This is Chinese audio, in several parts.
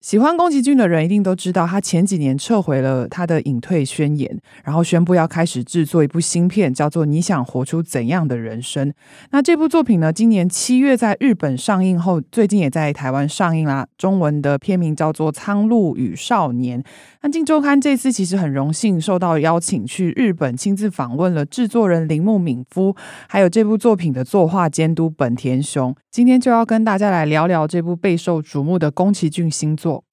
喜欢宫崎骏的人一定都知道，他前几年撤回了他的隐退宣言，然后宣布要开始制作一部新片，叫做《你想活出怎样的人生》。那这部作品呢，今年七月在日本上映后，最近也在台湾上映啦。中文的片名叫做《苍鹭与少年》。那《镜周刊》这次其实很荣幸受到邀请去日本，亲自访问了制作人铃木敏夫，还有这部作品的作画监督本田雄。今天就要跟大家来聊聊这部备受瞩目的宫崎骏新作。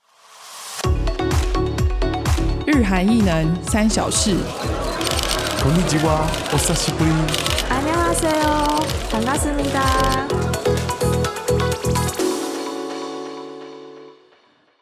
日韩异能三小事。こんにちは、お久しぶり。안녕하세요，반갑습니다。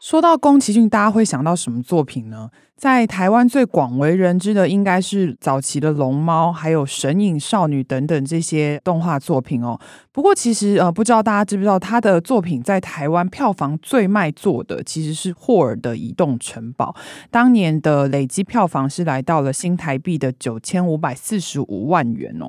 说到宫崎骏，大家会想到什么作品呢？在台湾最广为人知的，应该是早期的《龙猫》，还有《神隐少女》等等这些动画作品哦。不过，其实呃，不知道大家知不知道，他的作品在台湾票房最卖座的其实是霍尔的《移动城堡》，当年的累积票房是来到了新台币的九千五百四十五万元哦。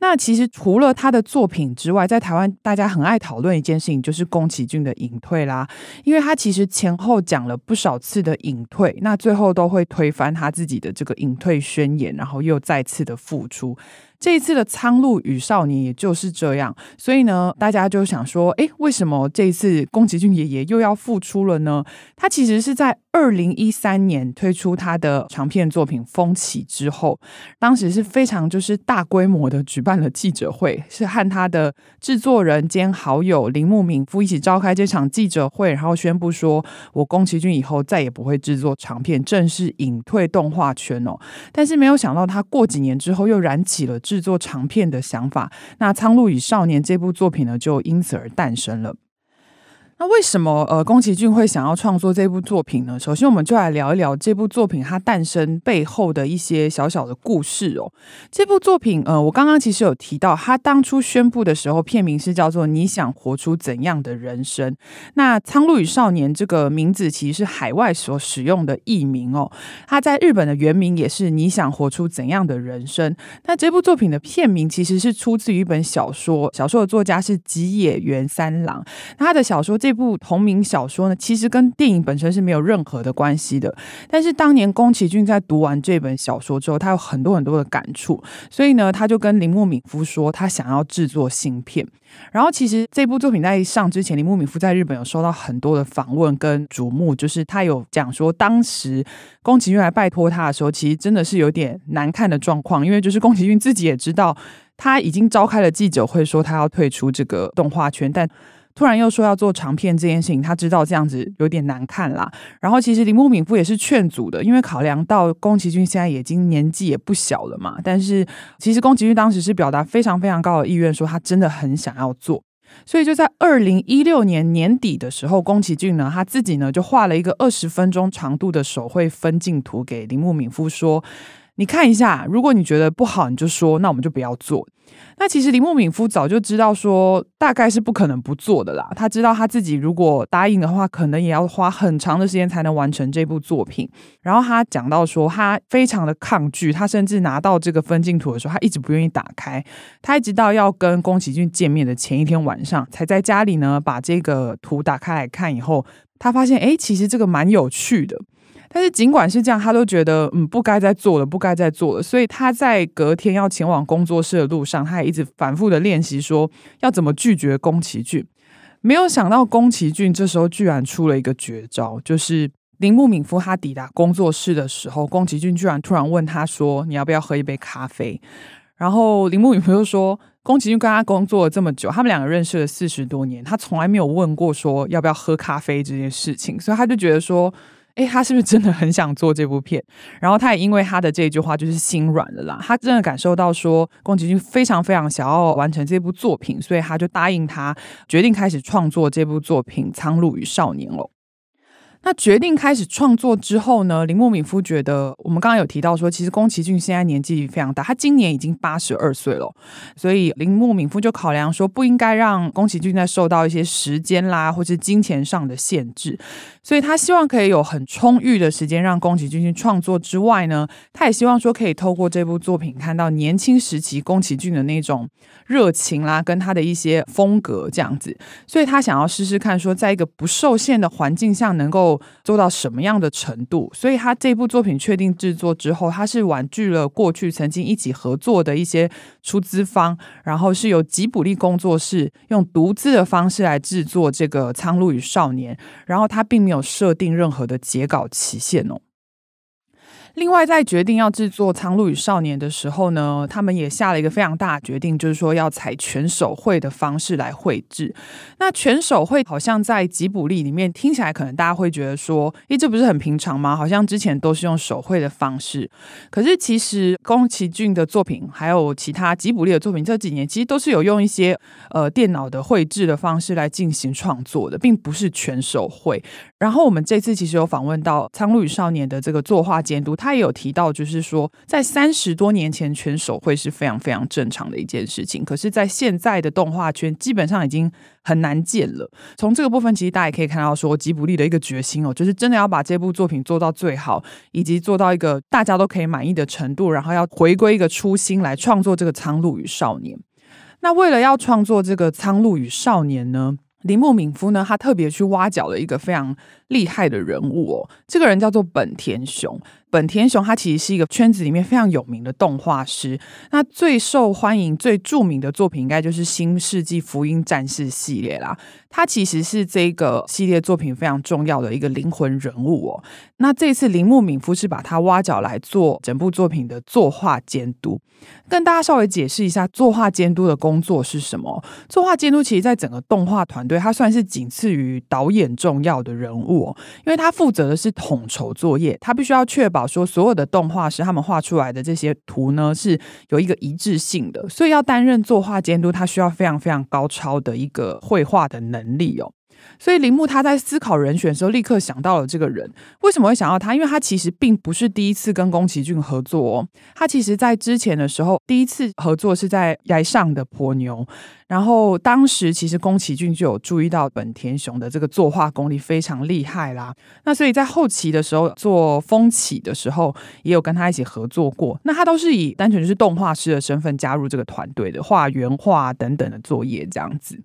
那其实除了他的作品之外，在台湾大家很爱讨论一件事情，就是宫崎骏的隐退啦，因为他其实前后讲了不少次的隐退，那最后都都会推翻他自己的这个隐退宣言，然后又再次的复出。这一次的《苍鹭与少年》也就是这样，所以呢，大家就想说，诶，为什么这一次宫崎骏爷爷又要复出了呢？他其实是在二零一三年推出他的长片作品《风起》之后，当时是非常就是大规模的举办了记者会，是和他的制作人兼好友铃木敏夫一起召开这场记者会，然后宣布说，我宫崎骏以后再也不会制作长片，正式隐退动画圈哦。但是没有想到，他过几年之后又燃起了。制作长片的想法，那《苍鹭与少年》这部作品呢，就因此而诞生了。那为什么呃宫崎骏会想要创作这部作品呢？首先，我们就来聊一聊这部作品它诞生背后的一些小小的故事哦。这部作品呃，我刚刚其实有提到，他当初宣布的时候，片名是叫做《你想活出怎样的人生》。那《苍鹭与少年》这个名字其实是海外所使用的译名哦。它在日本的原名也是《你想活出怎样的人生》。那这部作品的片名其实是出自于一本小说，小说的作家是吉野源三郎。那他的小说这。这部同名小说呢，其实跟电影本身是没有任何的关系的。但是当年宫崎骏在读完这本小说之后，他有很多很多的感触，所以呢，他就跟铃木敏夫说，他想要制作新片。然后，其实这部作品在上之前，铃木敏夫在日本有收到很多的访问跟瞩目，就是他有讲说，当时宫崎骏来拜托他的时候，其实真的是有点难看的状况，因为就是宫崎骏自己也知道，他已经召开了记者会，说他要退出这个动画圈，但。突然又说要做长片这件事情，他知道这样子有点难看啦。然后其实铃木敏夫也是劝阻的，因为考量到宫崎骏现在已经年纪也不小了嘛。但是其实宫崎骏当时是表达非常非常高的意愿，说他真的很想要做。所以就在二零一六年年底的时候，宫崎骏呢他自己呢就画了一个二十分钟长度的手绘分镜图给铃木敏夫说。你看一下，如果你觉得不好，你就说，那我们就不要做。那其实林木敏夫早就知道说，大概是不可能不做的啦。他知道他自己如果答应的话，可能也要花很长的时间才能完成这部作品。然后他讲到说，他非常的抗拒，他甚至拿到这个分镜图的时候，他一直不愿意打开。他一直到要跟宫崎骏见面的前一天晚上，才在家里呢把这个图打开来看。以后他发现，哎，其实这个蛮有趣的。但是尽管是这样，他都觉得嗯不该再做了，不该再做了。所以他在隔天要前往工作室的路上，他也一直反复的练习说要怎么拒绝宫崎骏。没有想到宫崎骏这时候居然出了一个绝招，就是铃木敏夫他抵达工作室的时候，宫崎骏居然突然问他说：“你要不要喝一杯咖啡？”然后铃木敏夫就说：“宫崎骏跟他工作了这么久，他们两个认识了四十多年，他从来没有问过说要不要喝咖啡这件事情，所以他就觉得说。”哎，他是不是真的很想做这部片？然后他也因为他的这句话就是心软了啦。他真的感受到说，宫崎骏非常非常想要完成这部作品，所以他就答应他，决定开始创作这部作品《苍鹭与少年》哦。那决定开始创作之后呢，铃木敏夫觉得，我们刚刚有提到说，其实宫崎骏现在年纪非常大，他今年已经八十二岁了，所以铃木敏夫就考量说，不应该让宫崎骏再受到一些时间啦，或是金钱上的限制，所以他希望可以有很充裕的时间让宫崎骏去创作之外呢，他也希望说可以透过这部作品看到年轻时期宫崎骏的那种热情啦，跟他的一些风格这样子，所以他想要试试看说，在一个不受限的环境下能够。做到什么样的程度？所以他这部作品确定制作之后，他是婉拒了过去曾经一起合作的一些出资方，然后是由吉卜力工作室用独自的方式来制作这个《苍鹭与少年》，然后他并没有设定任何的截稿期限哦。另外，在决定要制作《苍鹭与少年》的时候呢，他们也下了一个非常大的决定，就是说要采全手绘的方式来绘制。那全手绘好像在吉卜力里面听起来，可能大家会觉得说，诶，这不是很平常吗？好像之前都是用手绘的方式。可是其实宫崎骏的作品，还有其他吉卜力的作品，这几年其实都是有用一些呃电脑的绘制的方式来进行创作的，并不是全手绘。然后我们这次其实有访问到《苍鹭与少年》的这个作画监督。他也有提到，就是说，在三十多年前，全手绘是非常非常正常的一件事情。可是，在现在的动画圈，基本上已经很难见了。从这个部分，其实大家也可以看到，说吉卜力的一个决心哦，就是真的要把这部作品做到最好，以及做到一个大家都可以满意的程度，然后要回归一个初心来创作这个《苍鹭与少年》。那为了要创作这个《苍鹭与少年》呢，铃木敏夫呢，他特别去挖角了一个非常厉害的人物哦，这个人叫做本田雄。本田雄他其实是一个圈子里面非常有名的动画师，那最受欢迎、最著名的作品应该就是《新世纪福音战士》系列啦。他其实是这个系列作品非常重要的一个灵魂人物哦。那这次铃木敏夫是把他挖角来做整部作品的作画监督，跟大家稍微解释一下作画监督的工作是什么。作画监督其实在整个动画团队，他算是仅次于导演重要的人物哦，因为他负责的是统筹作业，他必须要确保。说所有的动画师他们画出来的这些图呢，是有一个一致性的，所以要担任作画监督，他需要非常非常高超的一个绘画的能力哦。所以铃木他在思考人选的时候，立刻想到了这个人。为什么会想到他？因为他其实并不是第一次跟宫崎骏合作哦。他其实在之前的时候，第一次合作是在《崖上的波妞》，然后当时其实宫崎骏就有注意到本田雄的这个作画功力非常厉害啦。那所以在后期的时候做风起的时候，也有跟他一起合作过。那他都是以单纯就是动画师的身份加入这个团队的，画原画等等的作业这样子。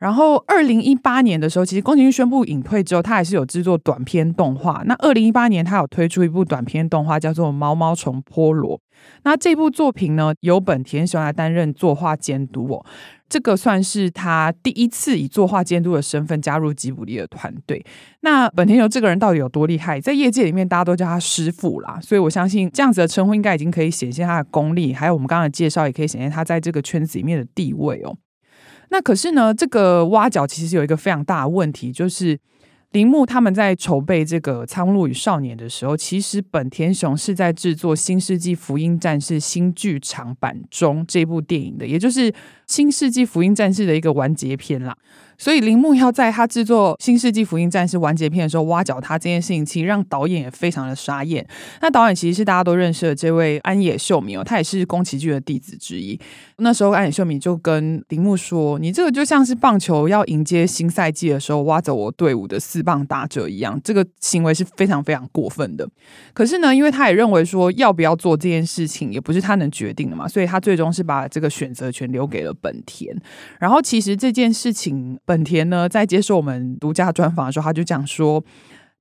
然后，二零一八年的时候，其实宫崎骏宣布隐退之后，他还是有制作短片动画。那二零一八年，他有推出一部短片动画，叫做《毛毛虫波罗》。那这部作品呢，由本田雄来担任作画监督哦。这个算是他第一次以作画监督的身份加入吉卜力的团队。那本田雄这个人到底有多厉害？在业界里面，大家都叫他师傅啦。所以我相信这样子的称呼，应该已经可以显现他的功力。还有我们刚刚的介绍，也可以显现他在这个圈子里面的地位哦。那可是呢，这个挖角其实有一个非常大的问题，就是铃木他们在筹备这个《苍鹭与少年》的时候，其实本田雄是在制作《新世纪福音战士》新剧场版中这部电影的，也就是《新世纪福音战士》的一个完结篇啦。所以铃木要在他制作《新世纪福音战士》完结篇的时候挖角他这件事情，其实让导演也非常的傻眼。那导演其实是大家都认识的这位安野秀明哦，他也是宫崎骏的弟子之一。那时候安野秀明就跟铃木说：“你这个就像是棒球要迎接新赛季的时候挖走我队伍的四棒打者一样，这个行为是非常非常过分的。”可是呢，因为他也认为说要不要做这件事情也不是他能决定的嘛，所以他最终是把这个选择权留给了本田。然后其实这件事情。本田呢，在接受我们独家专访的时候，他就讲说。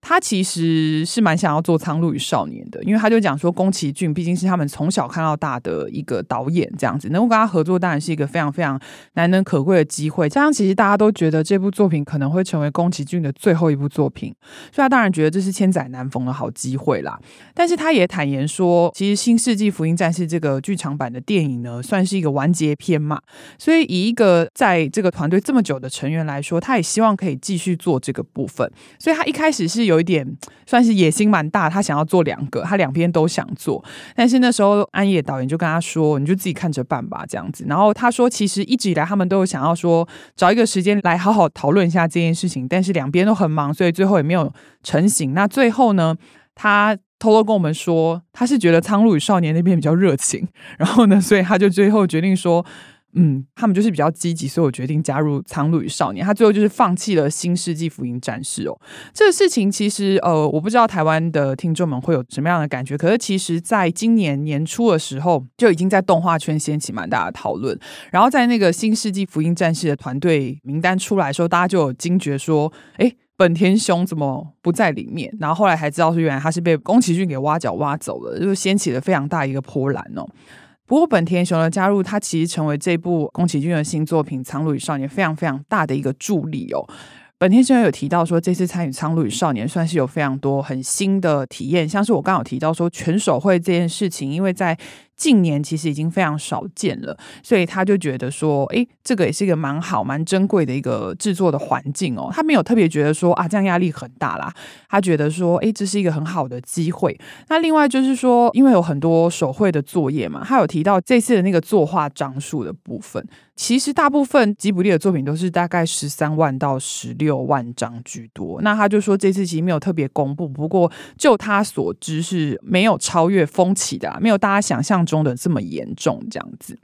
他其实是蛮想要做《苍鹭与少年》的，因为他就讲说，宫崎骏毕竟是他们从小看到大的一个导演，这样子能够跟他合作，当然是一个非常非常难能可贵的机会。加上其实大家都觉得这部作品可能会成为宫崎骏的最后一部作品，所以他当然觉得这是千载难逢的好机会啦。但是他也坦言说，其实《新世纪福音战士》这个剧场版的电影呢，算是一个完结篇嘛，所以以一个在这个团队这么久的成员来说，他也希望可以继续做这个部分。所以他一开始是。有一点算是野心蛮大，他想要做两个，他两边都想做。但是那时候安野导演就跟他说：“你就自己看着办吧，这样子。”然后他说：“其实一直以来他们都有想要说找一个时间来好好讨论一下这件事情，但是两边都很忙，所以最后也没有成型。那最后呢，他偷偷跟我们说，他是觉得《苍鹭与少年》那边比较热情，然后呢，所以他就最后决定说。”嗯，他们就是比较积极，所以我决定加入《苍鹭与少年》。他最后就是放弃了《新世纪福音战士》哦。这个事情其实呃，我不知道台湾的听众们会有什么样的感觉。可是其实在今年年初的时候，就已经在动画圈掀起蛮大的讨论。然后在那个《新世纪福音战士》的团队名单出来的时候，大家就有惊觉说：“哎，本田雄怎么不在里面？”然后后来才知道是原来他是被宫崎骏给挖角挖走了，就掀起了非常大一个波澜哦。不过，本田雄的加入，他其实成为这部宫崎骏的新作品《苍鹭与少年》非常非常大的一个助力哦。本田雄有提到说，这次参与《苍鹭与少年》算是有非常多很新的体验，像是我刚好提到说全手绘这件事情，因为在近年其实已经非常少见了，所以他就觉得说，诶，这个也是一个蛮好、蛮珍贵的一个制作的环境哦。他没有特别觉得说啊，这样压力很大啦。他觉得说，诶，这是一个很好的机会。那另外就是说，因为有很多手绘的作业嘛，他有提到这次的那个作画张数的部分，其实大部分吉卜力的作品都是大概十三万到十六万张居多。那他就说，这次其实没有特别公布，不过就他所知是没有超越风起的，没有大家想象中的这么严重，这样子。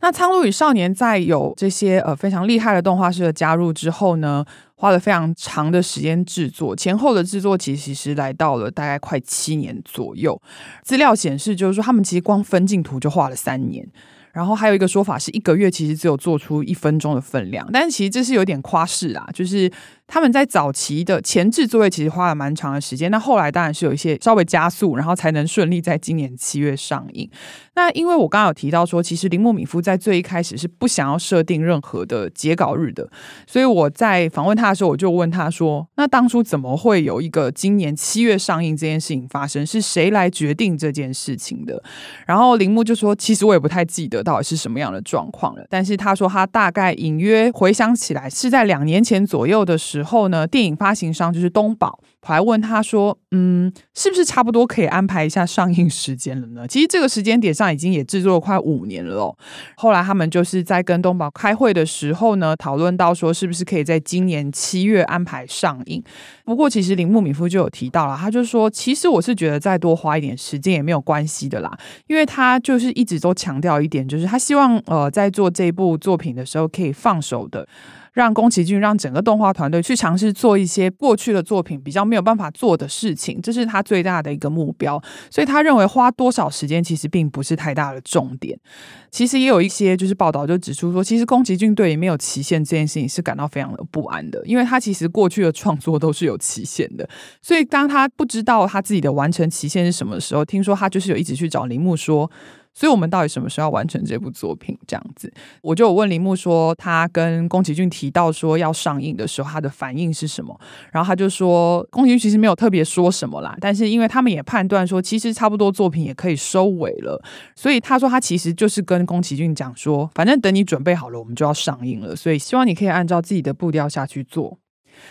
那《苍鹭与少年》在有这些呃非常厉害的动画师的加入之后呢，花了非常长的时间制作，前后的制作其实是来到了大概快七年左右。资料显示，就是说他们其实光分镜图就画了三年。然后还有一个说法是一个月其实只有做出一分钟的分量，但是其实这是有点夸饰啊，就是。他们在早期的前置作业其实花了蛮长的时间，那后来当然是有一些稍微加速，然后才能顺利在今年七月上映。那因为我刚刚有提到说，其实铃木敏夫在最一开始是不想要设定任何的截稿日的，所以我在访问他的时候，我就问他说：“那当初怎么会有一个今年七月上映这件事情发生？是谁来决定这件事情的？”然后铃木就说：“其实我也不太记得到底是什么样的状况了，但是他说他大概隐约回想起来是在两年前左右的时候。”呢，电影发行商就是东宝，还问他说：“嗯，是不是差不多可以安排一下上映时间了呢？” 其实这个时间点上已经也制作了快五年了哦。后来他们就是在跟东宝开会的时候呢，讨论到说是不是可以在今年七月安排上映。不过其实铃木敏夫就有提到了，他就说：“其实我是觉得再多花一点时间也没有关系的啦，因为他就是一直都强调一点，就是他希望呃在做这部作品的时候可以放手的。”让宫崎骏让整个动画团队去尝试做一些过去的作品比较没有办法做的事情，这是他最大的一个目标。所以他认为花多少时间其实并不是太大的重点。其实也有一些就是报道就指出说，其实宫崎骏对于没有期限这件事情是感到非常的不安的，因为他其实过去的创作都是有期限的。所以当他不知道他自己的完成期限是什么时候，听说他就是有一直去找铃木说。所以我们到底什么时候要完成这部作品？这样子，我就问铃木说，他跟宫崎骏提到说要上映的时候，他的反应是什么？然后他就说，宫崎骏其实没有特别说什么啦，但是因为他们也判断说，其实差不多作品也可以收尾了，所以他说他其实就是跟宫崎骏讲说，反正等你准备好了，我们就要上映了，所以希望你可以按照自己的步调下去做。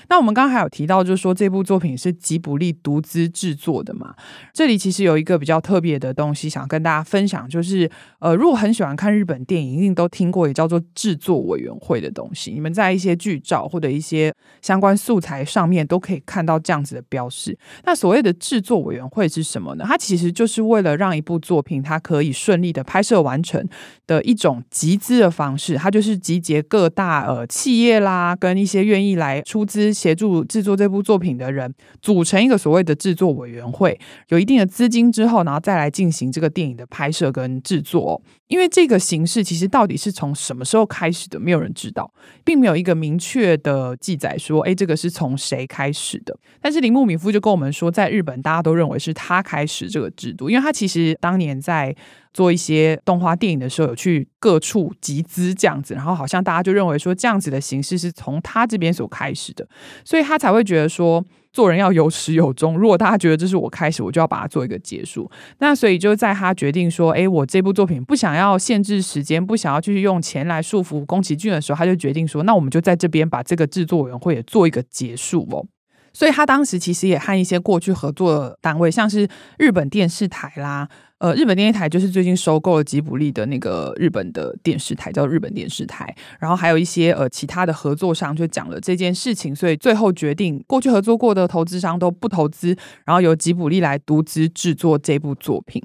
那我们刚刚还有提到，就是说这部作品是吉卜力独资制作的嘛？这里其实有一个比较特别的东西想跟大家分享，就是呃，如果很喜欢看日本电影，一定都听过也叫做制作委员会的东西。你们在一些剧照或者一些相关素材上面都可以看到这样子的标识。那所谓的制作委员会是什么呢？它其实就是为了让一部作品它可以顺利的拍摄完成的一种集资的方式。它就是集结各大呃企业啦，跟一些愿意来出资。协助制作这部作品的人组成一个所谓的制作委员会，有一定的资金之后，然后再来进行这个电影的拍摄跟制作。因为这个形式其实到底是从什么时候开始的，没有人知道，并没有一个明确的记载说，哎，这个是从谁开始的。但是铃木敏夫就跟我们说，在日本大家都认为是他开始这个制度，因为他其实当年在。做一些动画电影的时候，有去各处集资这样子，然后好像大家就认为说这样子的形式是从他这边所开始的，所以他才会觉得说做人要有始有终。如果大家觉得这是我开始，我就要把它做一个结束。那所以就在他决定说，诶，我这部作品不想要限制时间，不想要继续用钱来束缚宫崎骏的时候，他就决定说，那我们就在这边把这个制作委员会也做一个结束哦。所以他当时其实也和一些过去合作的单位，像是日本电视台啦，呃，日本电视台就是最近收购了吉卜力的那个日本的电视台，叫日本电视台。然后还有一些呃其他的合作商就讲了这件事情，所以最后决定过去合作过的投资商都不投资，然后由吉卜力来独资制作这部作品。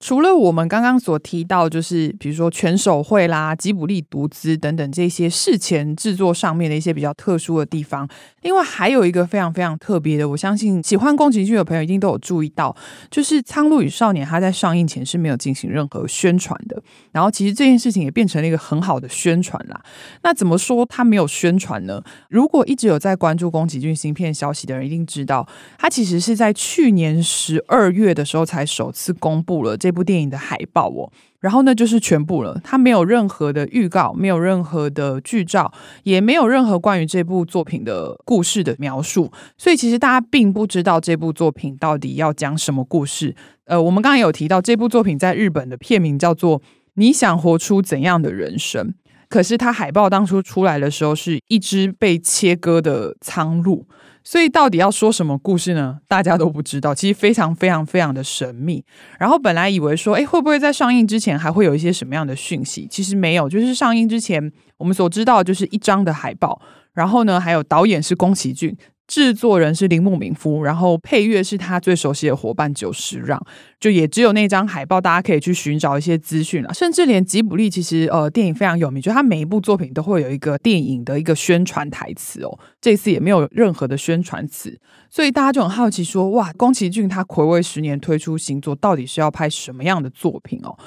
除了我们刚刚所提到，就是比如说全手绘啦、吉卜力独资等等这些事前制作上面的一些比较特殊的地方，另外还有一个非常非常特别的，我相信喜欢宫崎骏的朋友一定都有注意到，就是《苍鹭与少年》它在上映前是没有进行任何宣传的，然后其实这件事情也变成了一个很好的宣传啦。那怎么说它没有宣传呢？如果一直有在关注宫崎骏新片消息的人，一定知道，它其实是在去年十二月的时候才首次公布了这。这部电影的海报哦，然后呢，就是全部了，它没有任何的预告，没有任何的剧照，也没有任何关于这部作品的故事的描述，所以其实大家并不知道这部作品到底要讲什么故事。呃，我们刚刚有提到这部作品在日本的片名叫做《你想活出怎样的人生》，可是它海报当初出来的时候是一只被切割的苍鹭。所以到底要说什么故事呢？大家都不知道，其实非常非常非常的神秘。然后本来以为说，哎，会不会在上映之前还会有一些什么样的讯息？其实没有，就是上映之前我们所知道的就是一张的海报，然后呢，还有导演是宫崎骏。制作人是铃木敏夫，然后配乐是他最熟悉的伙伴久石让，就也只有那张海报，大家可以去寻找一些资讯了。甚至连吉卜力其实呃电影非常有名，就他每一部作品都会有一个电影的一个宣传台词哦，这次也没有任何的宣传词，所以大家就很好奇说，哇，宫崎骏他睽违十年推出新作，到底是要拍什么样的作品哦？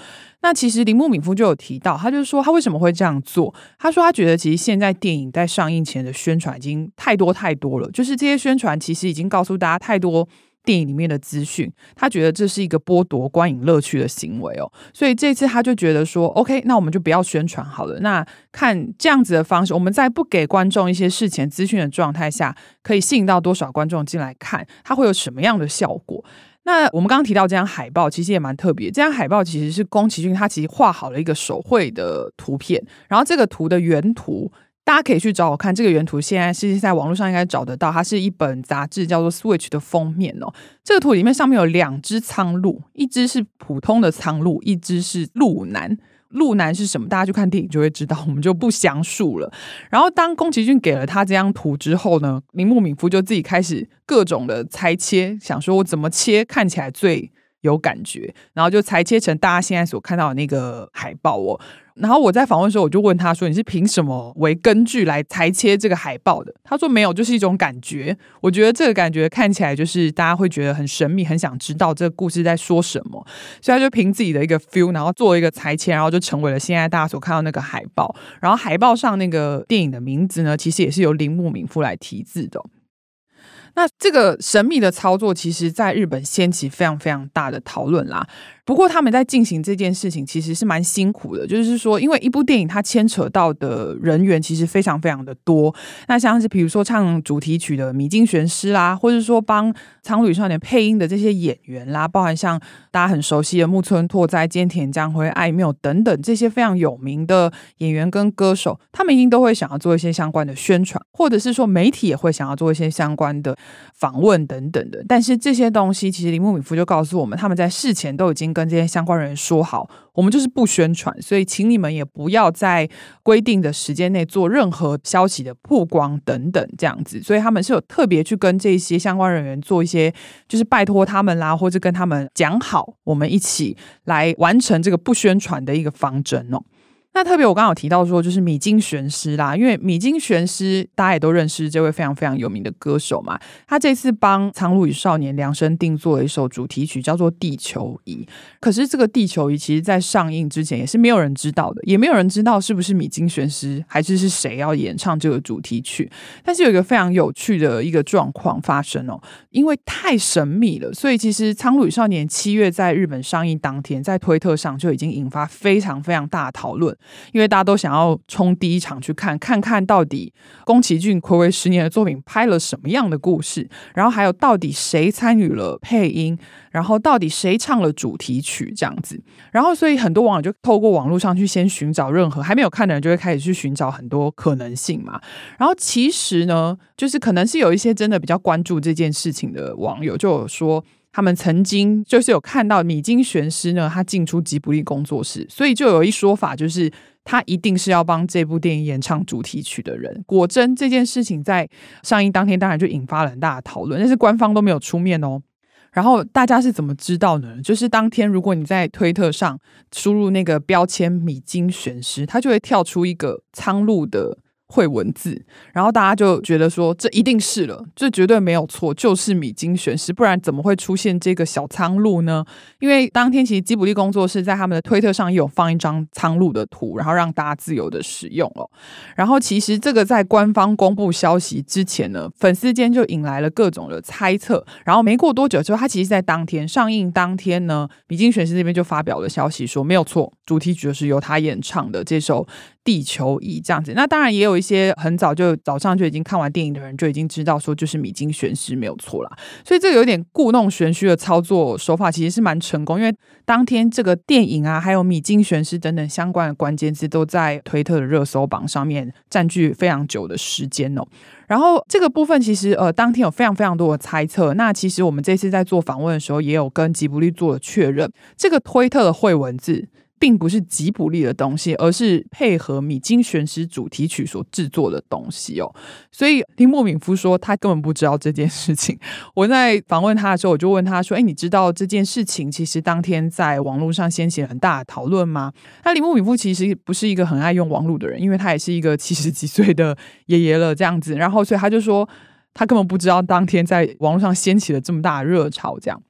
那其实铃木敏夫就有提到，他就说他为什么会这样做？他说他觉得其实现在电影在上映前的宣传已经太多太多了，就是这些宣传其实已经告诉大家太多电影里面的资讯，他觉得这是一个剥夺观影乐趣的行为哦。所以这次他就觉得说，OK，那我们就不要宣传好了。那看这样子的方式，我们在不给观众一些事前资讯的状态下，可以吸引到多少观众进来看，它会有什么样的效果？那我们刚刚提到这张海报，其实也蛮特别。这张海报其实是宫崎骏他其实画好了一个手绘的图片，然后这个图的原图大家可以去找我看。这个原图现在是在网络上应该找得到，它是一本杂志叫做《Switch》的封面哦。这个图里面上面有两只苍鹭，一只是普通的苍鹭，一只是鹿男。鹿男是什么？大家去看电影就会知道，我们就不详述了。然后，当宫崎骏给了他这张图之后呢，铃木敏夫就自己开始各种的裁切，想说我怎么切看起来最有感觉，然后就裁切成大家现在所看到的那个海报哦。然后我在访问的时候，我就问他说：“你是凭什么为根据来裁切这个海报的？”他说：“没有，就是一种感觉。我觉得这个感觉看起来就是大家会觉得很神秘，很想知道这个故事在说什么，所以他就凭自己的一个 feel，然后做一个裁切，然后就成为了现在大家所看到那个海报。然后海报上那个电影的名字呢，其实也是由铃木敏夫来题字的。那这个神秘的操作，其实在日本掀起非常非常大的讨论啦。不过他们在进行这件事情其实是蛮辛苦的，就是说，因为一部电影它牵扯到的人员其实非常非常的多。那像是比如说唱主题曲的米津玄师啦，或者说帮《苍鹭与少年》配音的这些演员啦，包含像大家很熟悉的木村拓哉、菅田将晖、爱缪等等这些非常有名的演员跟歌手，他们一定都会想要做一些相关的宣传，或者是说媒体也会想要做一些相关的访问等等的。但是这些东西，其实铃木敏夫就告诉我们，他们在事前都已经。跟这些相关人员说好，我们就是不宣传，所以请你们也不要在规定的时间内做任何消息的曝光等等这样子。所以他们是有特别去跟这些相关人员做一些，就是拜托他们啦，或者跟他们讲好，我们一起来完成这个不宣传的一个方针哦。那特别，我刚好提到说，就是米津玄师啦，因为米津玄师大家也都认识这位非常非常有名的歌手嘛。他这次帮《苍鹭与少年》量身定做了一首主题曲，叫做《地球仪》。可是这个《地球仪》其实在上映之前也是没有人知道的，也没有人知道是不是米津玄师，还是是谁要演唱这个主题曲。但是有一个非常有趣的一个状况发生哦，因为太神秘了，所以其实《苍鹭与少年》七月在日本上映当天，在推特上就已经引发非常非常大的讨论。因为大家都想要冲第一场去看，看看到底宫崎骏睽违十年的作品拍了什么样的故事，然后还有到底谁参与了配音，然后到底谁唱了主题曲这样子。然后所以很多网友就透过网络上去先寻找任何还没有看的人，就会开始去寻找很多可能性嘛。然后其实呢，就是可能是有一些真的比较关注这件事情的网友就有说。他们曾经就是有看到米津玄师呢，他进出吉卜力工作室，所以就有一说法，就是他一定是要帮这部电影演唱主题曲的人。果真这件事情在上映当天，当然就引发了很大的讨论，但是官方都没有出面哦。然后大家是怎么知道呢？就是当天如果你在推特上输入那个标签“米津玄师”，他就会跳出一个苍鹭的。会文字，然后大家就觉得说，这一定是了，这绝对没有错，就是米津玄师，不然怎么会出现这个小苍鹭呢？因为当天其实吉卜力工作室在他们的推特上也有放一张苍鹭的图，然后让大家自由的使用哦。然后其实这个在官方公布消息之前呢，粉丝间就引来了各种的猜测。然后没过多久之后，他其实在当天上映当天呢，米津玄师这边就发表了消息说，没有错，主题曲就是由他演唱的这首。地球仪这样子，那当然也有一些很早就早上就已经看完电影的人就已经知道说就是米津玄师没有错啦，所以这个有点故弄玄虚的操作手法其实是蛮成功，因为当天这个电影啊，还有米津玄师等等相关的关键字都在推特的热搜榜上面占据非常久的时间哦。然后这个部分其实呃当天有非常非常多的猜测，那其实我们这次在做访问的时候也有跟吉卜力做了确认，这个推特的会文字。并不是吉卜力的东西，而是配合米津玄师主题曲所制作的东西哦。所以铃木敏夫说他根本不知道这件事情。我在访问他的时候，我就问他说：“哎，你知道这件事情其实当天在网络上掀起很大的讨论吗？”那铃木敏夫其实不是一个很爱用网络的人，因为他也是一个七十几岁的爷爷了这样子。然后，所以他就说他根本不知道当天在网络上掀起了这么大的热潮这样。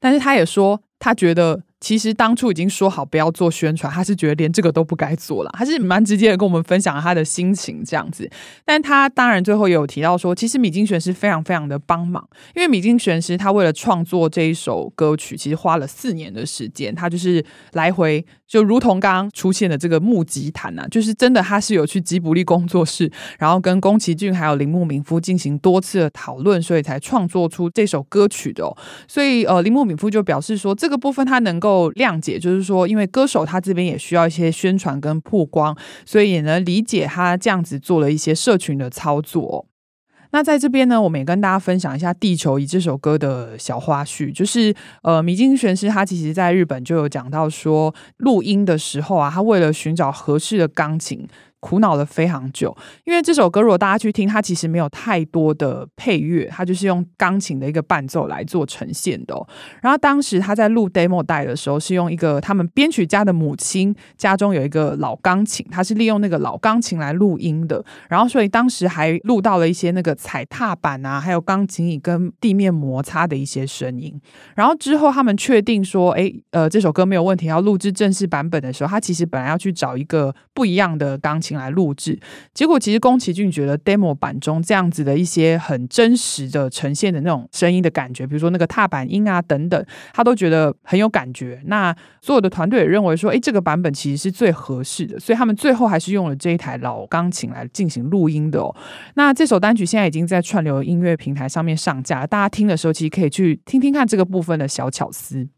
但是他也说他觉得。其实当初已经说好不要做宣传，他是觉得连这个都不该做了，还是蛮直接的跟我们分享他的心情这样子。但他当然最后也有提到说，其实米津玄师非常非常的帮忙，因为米津玄师他为了创作这一首歌曲，其实花了四年的时间，他就是来回就如同刚刚出现的这个木吉他呐，就是真的他是有去吉卜力工作室，然后跟宫崎骏还有铃木敏夫进行多次的讨论，所以才创作出这首歌曲的哦。所以呃，铃木敏夫就表示说，这个部分他能够。够谅解，就是说，因为歌手他这边也需要一些宣传跟曝光，所以也能理解他这样子做了一些社群的操作。那在这边呢，我们也跟大家分享一下《地球仪》这首歌的小花絮，就是呃，米津玄师他其实在日本就有讲到说，录音的时候啊，他为了寻找合适的钢琴。苦恼了非常久，因为这首歌如果大家去听，它其实没有太多的配乐，它就是用钢琴的一个伴奏来做呈现的。然后当时他在录 demo 带的时候，是用一个他们编曲家的母亲家中有一个老钢琴，他是利用那个老钢琴来录音的。然后所以当时还录到了一些那个踩踏板啊，还有钢琴椅跟地面摩擦的一些声音。然后之后他们确定说，哎，呃，这首歌没有问题，要录制正式版本的时候，他其实本来要去找一个不一样的钢琴。来录制，结果其实宫崎骏觉得 demo 版中这样子的一些很真实的呈现的那种声音的感觉，比如说那个踏板音啊等等，他都觉得很有感觉。那所有的团队也认为说，哎，这个版本其实是最合适的，所以他们最后还是用了这一台老钢琴来进行录音的哦。那这首单曲现在已经在串流音乐平台上面上架，大家听的时候其实可以去听听看这个部分的小巧思。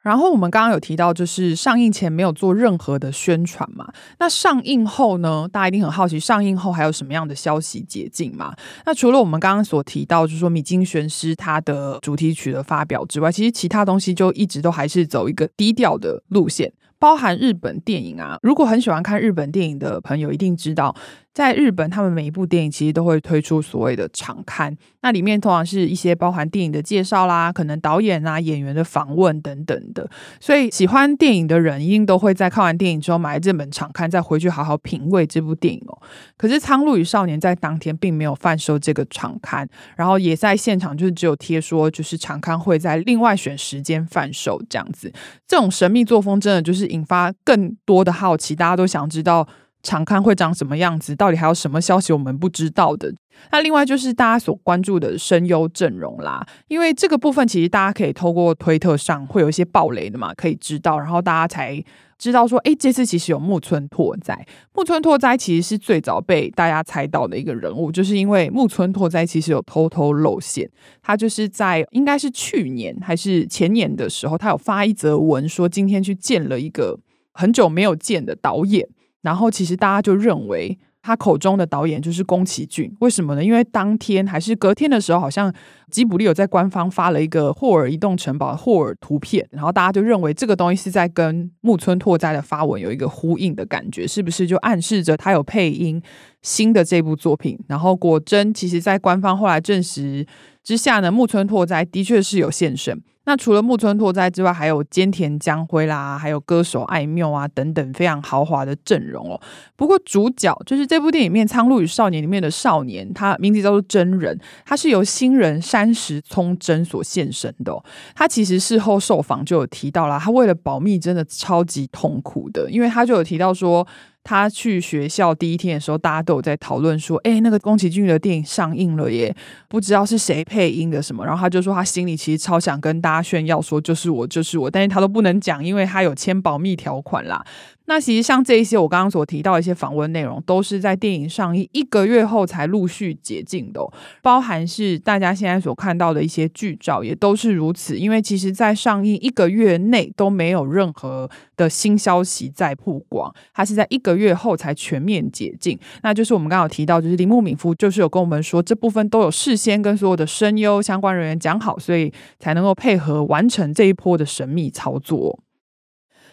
然后我们刚刚有提到，就是上映前没有做任何的宣传嘛。那上映后呢？大家一定很好奇，上映后还有什么样的消息解禁嘛？那除了我们刚刚所提到，就是说米津玄师他的主题曲的发表之外，其实其他东西就一直都还是走一个低调的路线，包含日本电影啊。如果很喜欢看日本电影的朋友，一定知道。在日本，他们每一部电影其实都会推出所谓的场刊，那里面通常是一些包含电影的介绍啦，可能导演啊、演员的访问等等的。所以喜欢电影的人一定都会在看完电影之后买这本场刊，再回去好好品味这部电影哦。可是《苍鹭与少年》在当天并没有贩售这个场刊，然后也在现场就是只有贴说，就是场刊会在另外选时间贩售这样子。这种神秘作风真的就是引发更多的好奇，大家都想知道。场勘会长什么样子？到底还有什么消息我们不知道的？那另外就是大家所关注的声优阵容啦，因为这个部分其实大家可以透过推特上会有一些暴雷的嘛，可以知道，然后大家才知道说，哎，这次其实有木村拓哉。木村拓哉其实是最早被大家猜到的一个人物，就是因为木村拓哉其实有偷偷露馅，他就是在应该是去年还是前年的时候，他有发一则文说今天去见了一个很久没有见的导演。然后其实大家就认为他口中的导演就是宫崎骏，为什么呢？因为当天还是隔天的时候，好像吉卜力有在官方发了一个霍尔移动城堡霍尔图片，然后大家就认为这个东西是在跟木村拓哉的发文有一个呼应的感觉，是不是就暗示着他有配音新的这部作品？然后果真，其实在官方后来证实之下呢，木村拓哉的确是有现身。那除了木村拓哉之外，还有菅田将晖啦，还有歌手爱缪啊等等非常豪华的阵容哦。不过主角就是这部电影面《苍鹭与少年》里面的少年，他名字叫做真人，他是由新人山石聪真所现身的。他其实事后受访就有提到啦，他为了保密真的超级痛苦的，因为他就有提到说。他去学校第一天的时候，大家都有在讨论说：“哎，那个宫崎骏的电影上映了耶，不知道是谁配音的什么。”然后他就说，他心里其实超想跟大家炫耀说：“就是我，就是我。”但是他都不能讲，因为他有签保密条款啦。那其实像这一些我刚刚所提到的一些访问内容，都是在电影上映一个月后才陆续解禁的，包含是大家现在所看到的一些剧照，也都是如此。因为其实，在上映一个月内都没有任何的新消息在曝光，它是在一个月后才全面解禁。那就是我们刚刚提到，就是铃木敏夫就是有跟我们说，这部分都有事先跟所有的声优相关人员讲好，所以才能够配合完成这一波的神秘操作。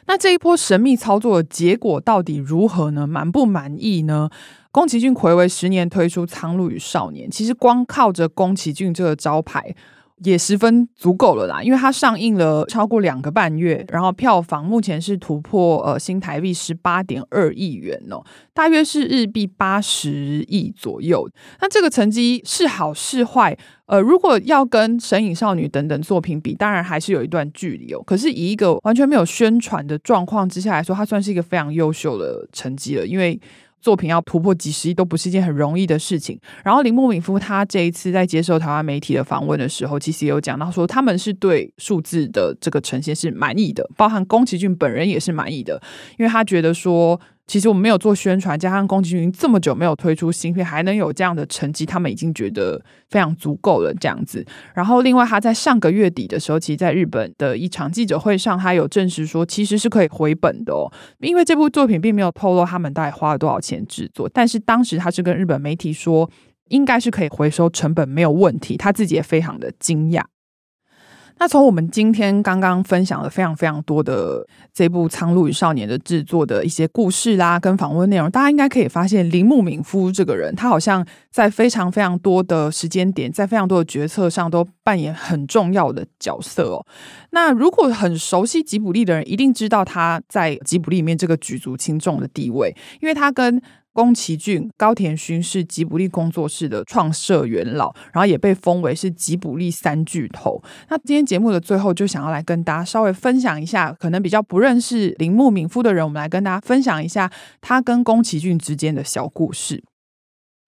那这一波神秘操作的结果到底如何呢？满不满意呢？宫崎骏睽违十年推出《苍鹭与少年》，其实光靠着宫崎骏这个招牌。也十分足够了啦，因为它上映了超过两个半月，然后票房目前是突破呃新台币十八点二亿元哦，大约是日币八十亿左右。那这个成绩是好是坏？呃，如果要跟《神隐少女》等等作品比，当然还是有一段距离哦。可是以一个完全没有宣传的状况之下来说，它算是一个非常优秀的成绩了，因为。作品要突破几十亿都不是一件很容易的事情。然后林木敏夫他这一次在接受台湾媒体的访问的时候，其实也有讲到说，他们是对数字的这个呈现是满意的，包含宫崎骏本人也是满意的，因为他觉得说。其实我们没有做宣传，加上宫崎骏这么久没有推出新片，还能有这样的成绩，他们已经觉得非常足够了。这样子，然后另外他在上个月底的时候，其实在日本的一场记者会上，他有证实说，其实是可以回本的哦。因为这部作品并没有透露他们大概花了多少钱制作，但是当时他是跟日本媒体说，应该是可以回收成本没有问题，他自己也非常的惊讶。那从我们今天刚刚分享了非常非常多的这部《苍鹭与少年》的制作的一些故事啦，跟访问内容，大家应该可以发现，铃木敏夫这个人，他好像在非常非常多的时间点，在非常多的决策上都扮演很重要的角色哦。那如果很熟悉吉卜力的人，一定知道他在吉卜力里面这个举足轻重的地位，因为他跟宫崎骏、高田勋是吉卜力工作室的创设元老，然后也被封为是吉卜力三巨头。那今天节目的最后，就想要来跟大家稍微分享一下，可能比较不认识铃木敏夫的人，我们来跟大家分享一下他跟宫崎骏之间的小故事。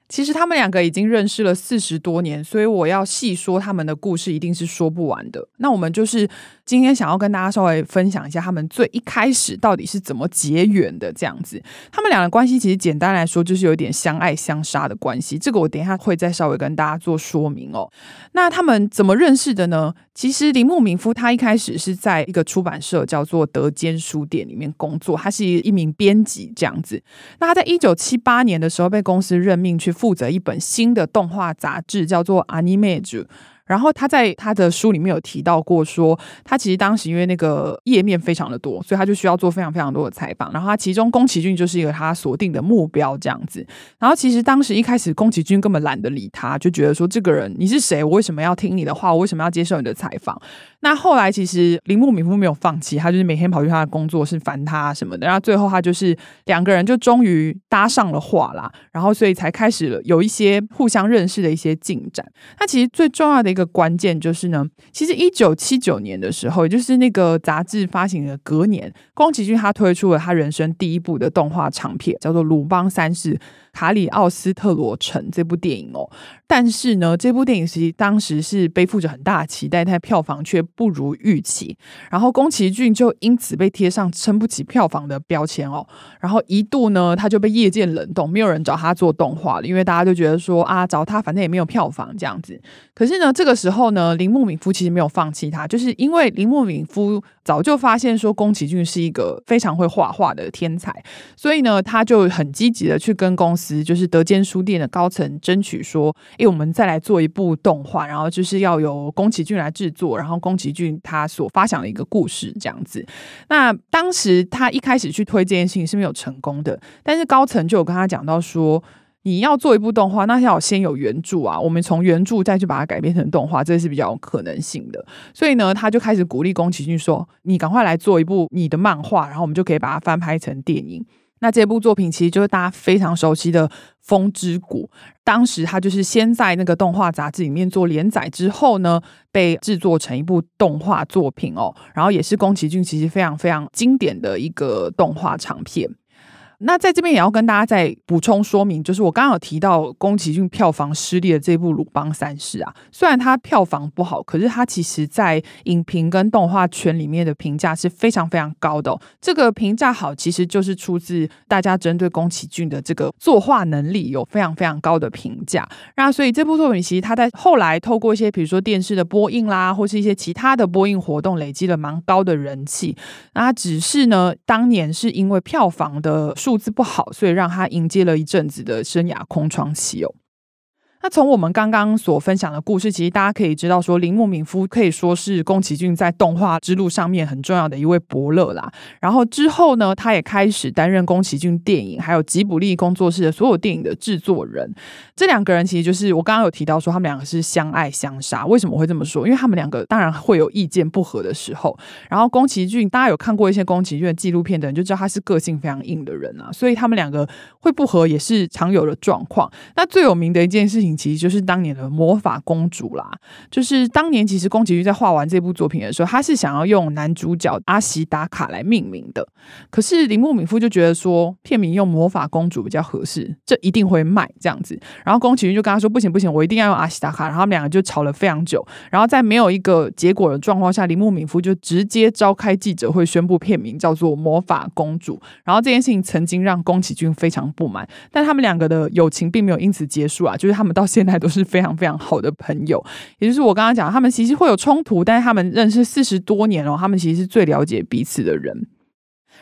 其实他们两个已经认识了四十多年，所以我要细说他们的故事，一定是说不完的。那我们就是今天想要跟大家稍微分享一下他们最一开始到底是怎么结缘的，这样子。他们俩的关系其实简单来说就是有点相爱相杀的关系，这个我等一下会再稍微跟大家做说明哦。那他们怎么认识的呢？其实铃木敏夫他一开始是在一个出版社叫做德间书店里面工作，他是一名编辑这样子。那他在一九七八年的时候被公司任命去。负责一本新的动画杂志，叫做《Animage》。然后他在他的书里面有提到过说，他其实当时因为那个页面非常的多，所以他就需要做非常非常多的采访。然后他其中宫崎骏就是一个他锁定的目标这样子。然后其实当时一开始宫崎骏根本懒得理他，就觉得说这个人你是谁？我为什么要听你的话？我为什么要接受你的采访？那后来其实铃木敏夫没有放弃，他就是每天跑去他的工作室烦他什么的。然后最后他就是两个人就终于搭上了话啦。然后所以才开始了有一些互相认识的一些进展。那其实最重要的个关键就是呢，其实一九七九年的时候，也就是那个杂志发行的隔年，宫崎骏他推出了他人生第一部的动画长片，叫做《鲁邦三世》。卡里奥斯特罗城这部电影哦，但是呢，这部电影其实当时是背负着很大期待，但票房却不如预期。然后宫崎骏就因此被贴上撑不起票房的标签哦。然后一度呢，他就被业界冷冻，没有人找他做动画了，因为大家就觉得说啊，找他反正也没有票房这样子。可是呢，这个时候呢，铃木敏夫其实没有放弃他，就是因为铃木敏夫早就发现说宫崎骏是一个非常会画画的天才，所以呢，他就很积极的去跟公司。就是德间书店的高层争取说，诶，我们再来做一部动画，然后就是要由宫崎骏来制作，然后宫崎骏他所发想的一个故事这样子。那当时他一开始去推这件事情是没有成功的，但是高层就有跟他讲到说，你要做一部动画，那要先有原著啊，我们从原著再去把它改编成动画，这是比较有可能性的。所以呢，他就开始鼓励宫崎骏说，你赶快来做一部你的漫画，然后我们就可以把它翻拍成电影。那这部作品其实就是大家非常熟悉的《风之谷》，当时他就是先在那个动画杂志里面做连载，之后呢被制作成一部动画作品哦，然后也是宫崎骏其实非常非常经典的一个动画长片。那在这边也要跟大家再补充说明，就是我刚刚有提到宫崎骏票房失利的这部《鲁邦三世》啊，虽然它票房不好，可是它其实在影评跟动画圈里面的评价是非常非常高的哦。这个评价好，其实就是出自大家针对宫崎骏的这个作画能力有非常非常高的评价。那所以这部作品其实它在后来透过一些比如说电视的播映啦，或是一些其他的播映活动，累积了蛮高的人气。那只是呢，当年是因为票房的。数字不好，所以让他迎接了一阵子的生涯空窗期哦。那从我们刚刚所分享的故事，其实大家可以知道，说铃木敏夫可以说是宫崎骏在动画之路上面很重要的一位伯乐啦。然后之后呢，他也开始担任宫崎骏电影还有吉卜力工作室的所有电影的制作人。这两个人其实就是我刚刚有提到说，他们两个是相爱相杀。为什么会这么说？因为他们两个当然会有意见不合的时候。然后宫崎骏，大家有看过一些宫崎骏的纪录片的人就知道他是个性非常硬的人啊，所以他们两个会不合也是常有的状况。那最有名的一件事情。其实就是当年的魔法公主啦，就是当年其实宫崎骏在画完这部作品的时候，他是想要用男主角阿喜达卡来命名的，可是铃木敏夫就觉得说片名用魔法公主比较合适，这一定会卖这样子，然后宫崎骏就跟他说不行不行，我一定要用阿喜达卡，然后他们两个就吵了非常久，然后在没有一个结果的状况下，铃木敏夫就直接召开记者会宣布片名叫做魔法公主，然后这件事情曾经让宫崎骏非常不满，但他们两个的友情并没有因此结束啊，就是他们。到现在都是非常非常好的朋友，也就是我刚刚讲，他们其实会有冲突，但是他们认识四十多年哦，他们其实是最了解彼此的人。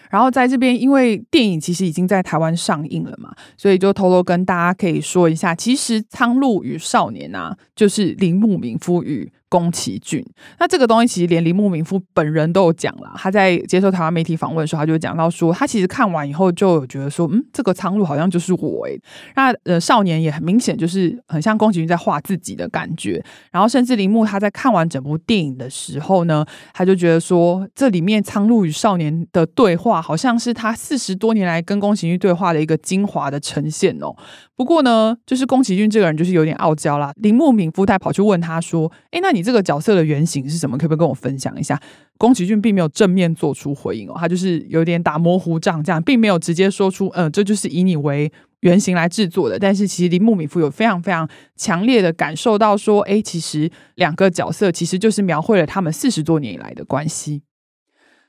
然后在这边，因为电影其实已经在台湾上映了嘛，所以就偷偷跟大家可以说一下，其实《苍鹭与少年》啊，就是铃木敏夫与。宫崎骏，那这个东西其实连铃木敏夫本人都有讲了。他在接受台湾媒体访问的时候，他就讲到说，他其实看完以后就有觉得说，嗯，这个苍鹭好像就是我诶。那呃，少年也很明显就是很像宫崎骏在画自己的感觉。然后甚至铃木他在看完整部电影的时候呢，他就觉得说，这里面苍鹭与少年的对话，好像是他四十多年来跟宫崎骏对话的一个精华的呈现哦。不过呢，就是宫崎骏这个人就是有点傲娇啦。铃木敏夫他跑去问他说：“哎，那你这个角色的原型是什么？可不可以跟我分享一下？”宫崎骏并没有正面做出回应哦，他就是有点打模糊仗，这样并没有直接说出“嗯，这就是以你为原型来制作的”。但是其实铃木敏夫有非常非常强烈的感受到说：“诶，其实两个角色其实就是描绘了他们四十多年以来的关系。”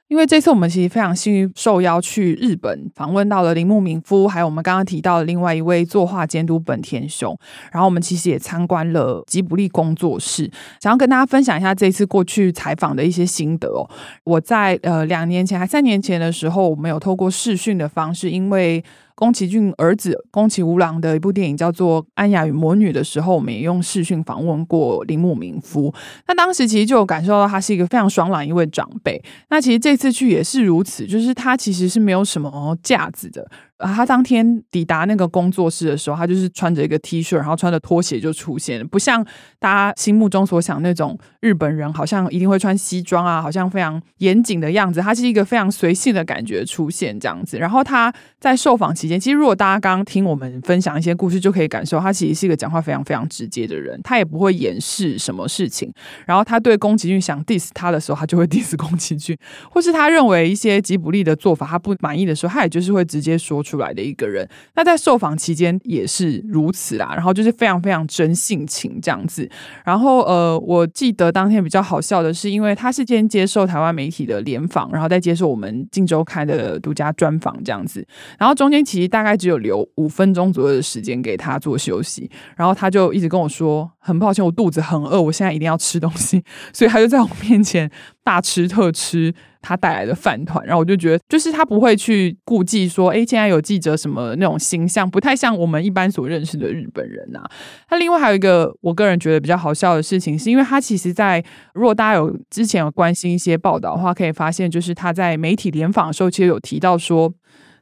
因为这次我们其实非常幸运受邀去日本访问到了铃木敏夫，还有我们刚刚提到的另外一位作画监督本田雄，然后我们其实也参观了吉卜力工作室，想要跟大家分享一下这次过去采访的一些心得哦。我在呃两年前还三年前的时候，我们有透过视讯的方式，因为。宫崎骏儿子宫崎吾郎的一部电影叫做《安雅与魔女》的时候，我们也用视讯访问过铃木敏夫。那当时其实就有感受到他是一个非常爽朗一位长辈。那其实这次去也是如此，就是他其实是没有什么架子的。啊，他当天抵达那个工作室的时候，他就是穿着一个 T 恤，然后穿着拖鞋就出现，不像大家心目中所想那种日本人，好像一定会穿西装啊，好像非常严谨的样子。他是一个非常随性的感觉出现这样子。然后他在受访期间，其实如果大家刚刚听我们分享一些故事，就可以感受他其实是一个讲话非常非常直接的人，他也不会掩饰什么事情。然后他对宫崎骏想 diss 他的时候，他就会 diss 宫崎骏，或是他认为一些吉卜力的做法他不满意的时候，他也就是会直接说出来的一个人。那在受访期间也是如此啦，然后就是非常非常真性情这样子。然后呃，我记得当天比较好笑的是，因为他是先接受台湾媒体的联访，然后再接受我们镜周刊的独家专访这样子。然后中间其实大概只有留五分钟左右的时间给他做休息，然后他就一直跟我说：“很抱歉，我肚子很饿，我现在一定要吃东西。”所以他就在我面前大吃特吃。他带来的饭团，然后我就觉得，就是他不会去顾忌说，哎，现在有记者什么那种形象，不太像我们一般所认识的日本人呐、啊。他另外还有一个我个人觉得比较好笑的事情，是因为他其实在如果大家有之前有关心一些报道的话，可以发现，就是他在媒体联访的时候，其实有提到说，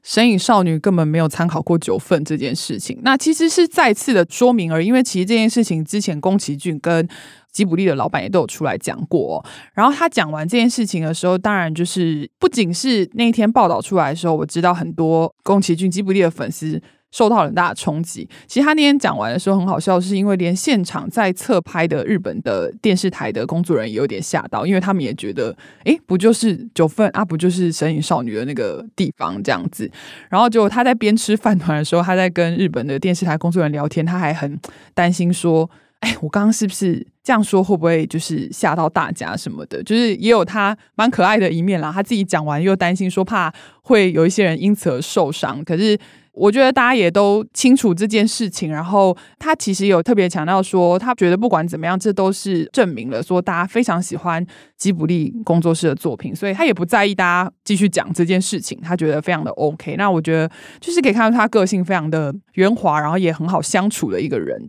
神隐少女根本没有参考过九份这件事情。那其实是再次的说明而已，因为其实这件事情之前宫崎骏跟吉卜力的老板也都有出来讲过，然后他讲完这件事情的时候，当然就是不仅是那一天报道出来的时候，我知道很多宫崎骏、吉卜力的粉丝受到很大的冲击。其实他那天讲完的时候很好笑，是因为连现场在侧拍的日本的电视台的工作人员也有点吓到，因为他们也觉得，哎，不就是九份啊，不就是神隐少女的那个地方这样子。然后就他在边吃饭团的时候，他在跟日本的电视台工作人员聊天，他还很担心说。哎，我刚刚是不是这样说？会不会就是吓到大家什么的？就是也有他蛮可爱的一面啦。他自己讲完又担心说怕会有一些人因此而受伤，可是。我觉得大家也都清楚这件事情，然后他其实有特别强调说，他觉得不管怎么样，这都是证明了说大家非常喜欢吉卜力工作室的作品，所以他也不在意大家继续讲这件事情，他觉得非常的 OK。那我觉得就是可以看到他个性非常的圆滑，然后也很好相处的一个人。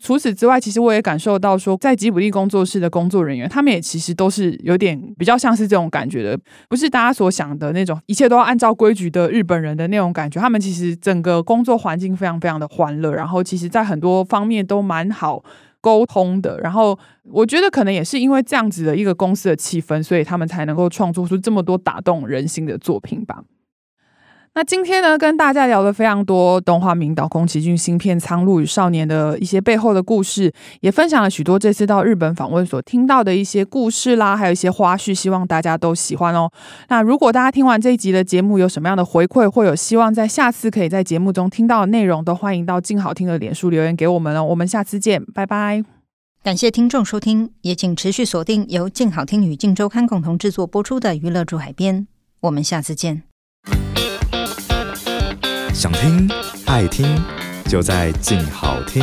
除此之外，其实我也感受到说，在吉卜力工作室的工作人员，他们也其实都是有点比较像是这种感觉的，不是大家所想的那种一切都要按照规矩的日本人的那种感觉。他们其实整个工作环境非常非常的欢乐，然后其实在很多方面都蛮好沟通的。然后我觉得可能也是因为这样子的一个公司的气氛，所以他们才能够创作出这么多打动人心的作品吧。那今天呢，跟大家聊了非常多动画名导宫崎骏新片《苍鹭与少年》的一些背后的故事，也分享了许多这次到日本访问所听到的一些故事啦，还有一些花絮，希望大家都喜欢哦。那如果大家听完这一集的节目有什么样的回馈，或有希望在下次可以在节目中听到的内容，都欢迎到静好听的脸书留言给我们哦。我们下次见，拜拜！感谢听众收听，也请持续锁定由静好听与静周刊共同制作播出的《娱乐驻海边》，我们下次见。想听爱听，就在静好听。